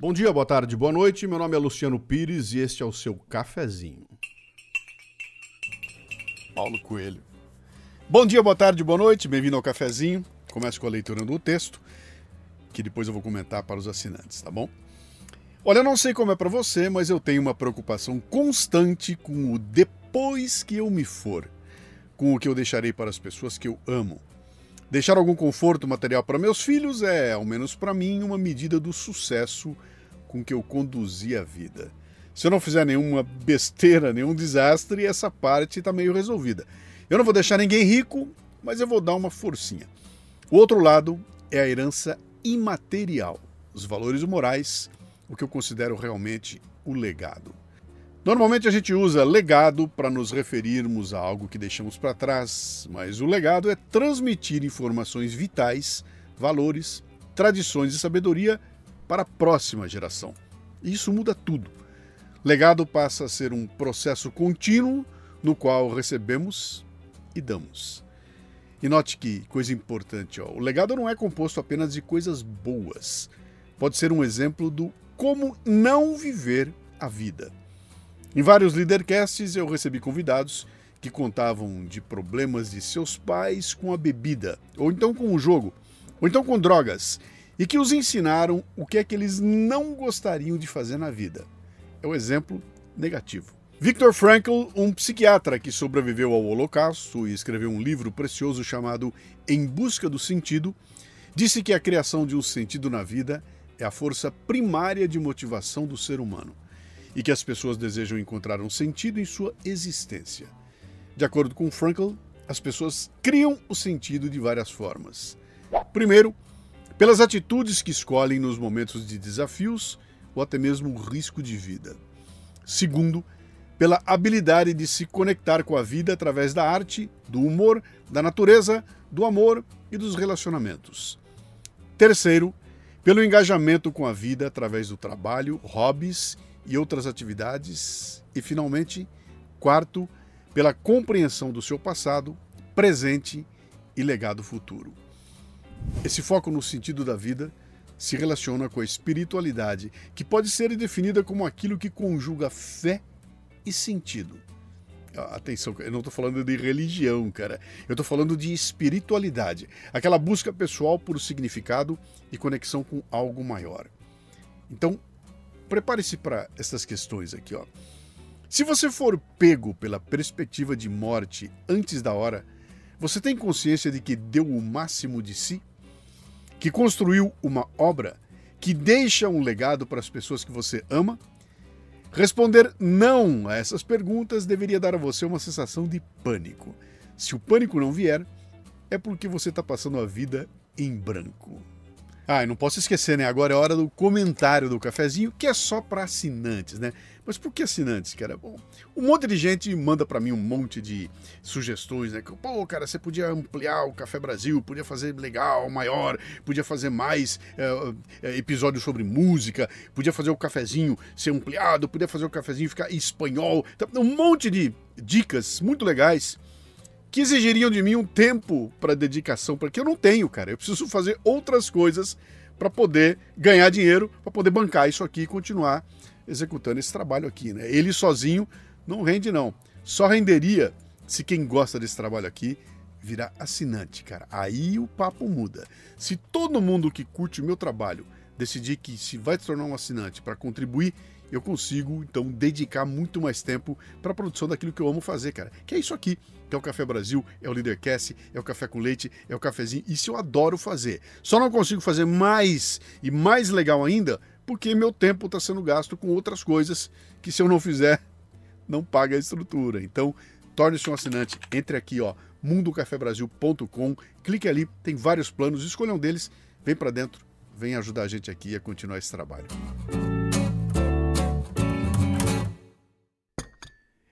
Bom dia, boa tarde, boa noite. Meu nome é Luciano Pires e este é o seu cafezinho. Paulo Coelho. Bom dia, boa tarde, boa noite. Bem-vindo ao cafezinho. Começo com a leitura do texto, que depois eu vou comentar para os assinantes, tá bom? Olha, eu não sei como é para você, mas eu tenho uma preocupação constante com o depois que eu me for, com o que eu deixarei para as pessoas que eu amo. Deixar algum conforto material para meus filhos é, ao menos para mim, uma medida do sucesso com que eu conduzi a vida. Se eu não fizer nenhuma besteira, nenhum desastre, essa parte está meio resolvida. Eu não vou deixar ninguém rico, mas eu vou dar uma forcinha. O outro lado é a herança imaterial, os valores morais, o que eu considero realmente o legado. Normalmente a gente usa legado para nos referirmos a algo que deixamos para trás, mas o legado é transmitir informações vitais, valores, tradições e sabedoria para a próxima geração. E isso muda tudo. Legado passa a ser um processo contínuo no qual recebemos e damos. E note que coisa importante, ó, o legado não é composto apenas de coisas boas. Pode ser um exemplo do como não viver a vida. Em vários Leadercasts eu recebi convidados que contavam de problemas de seus pais com a bebida, ou então com o jogo, ou então com drogas, e que os ensinaram o que é que eles não gostariam de fazer na vida. É o um exemplo negativo. Viktor Frankl, um psiquiatra que sobreviveu ao Holocausto e escreveu um livro precioso chamado Em Busca do Sentido, disse que a criação de um sentido na vida é a força primária de motivação do ser humano e que as pessoas desejam encontrar um sentido em sua existência. De acordo com Frankl, as pessoas criam o sentido de várias formas. Primeiro, pelas atitudes que escolhem nos momentos de desafios ou até mesmo risco de vida. Segundo, pela habilidade de se conectar com a vida através da arte, do humor, da natureza, do amor e dos relacionamentos. Terceiro, pelo engajamento com a vida através do trabalho, hobbies e outras atividades. E, finalmente, quarto, pela compreensão do seu passado, presente e legado futuro. Esse foco no sentido da vida se relaciona com a espiritualidade, que pode ser definida como aquilo que conjuga fé e sentido. Atenção, eu não estou falando de religião, cara. Eu estou falando de espiritualidade. Aquela busca pessoal por significado e conexão com algo maior. Então, prepare-se para essas questões aqui, ó. Se você for pego pela perspectiva de morte antes da hora, você tem consciência de que deu o máximo de si? Que construiu uma obra? Que deixa um legado para as pessoas que você ama? Responder não a essas perguntas deveria dar a você uma sensação de pânico. Se o pânico não vier, é porque você está passando a vida em branco. Ah, e não posso esquecer, né? Agora é hora do comentário do cafezinho, que é só para assinantes, né? Mas por que assinantes, cara? Bom, um monte de gente manda para mim um monte de sugestões, né? Pô, cara, você podia ampliar o Café Brasil, podia fazer legal, maior, podia fazer mais é, episódios sobre música, podia fazer o cafezinho ser ampliado, podia fazer o cafezinho ficar espanhol. Um monte de dicas muito legais que exigiriam de mim um tempo para dedicação, porque eu não tenho, cara. Eu preciso fazer outras coisas para poder ganhar dinheiro, para poder bancar isso aqui e continuar executando esse trabalho aqui, né? Ele sozinho não rende não. Só renderia se quem gosta desse trabalho aqui virar assinante, cara. Aí o papo muda. Se todo mundo que curte o meu trabalho decidir que se vai se tornar um assinante para contribuir eu consigo então dedicar muito mais tempo para a produção daquilo que eu amo fazer, cara. Que é isso aqui, que é o Café Brasil, é o Leadercast, é o Café com Leite, é o cafezinho. Isso eu adoro fazer. Só não consigo fazer mais e mais legal ainda porque meu tempo está sendo gasto com outras coisas que se eu não fizer não paga a estrutura. Então, torne-se um assinante. Entre aqui, ó, mundocafebrasil.com, clique ali, tem vários planos, escolha um deles, vem para dentro, vem ajudar a gente aqui a continuar esse trabalho.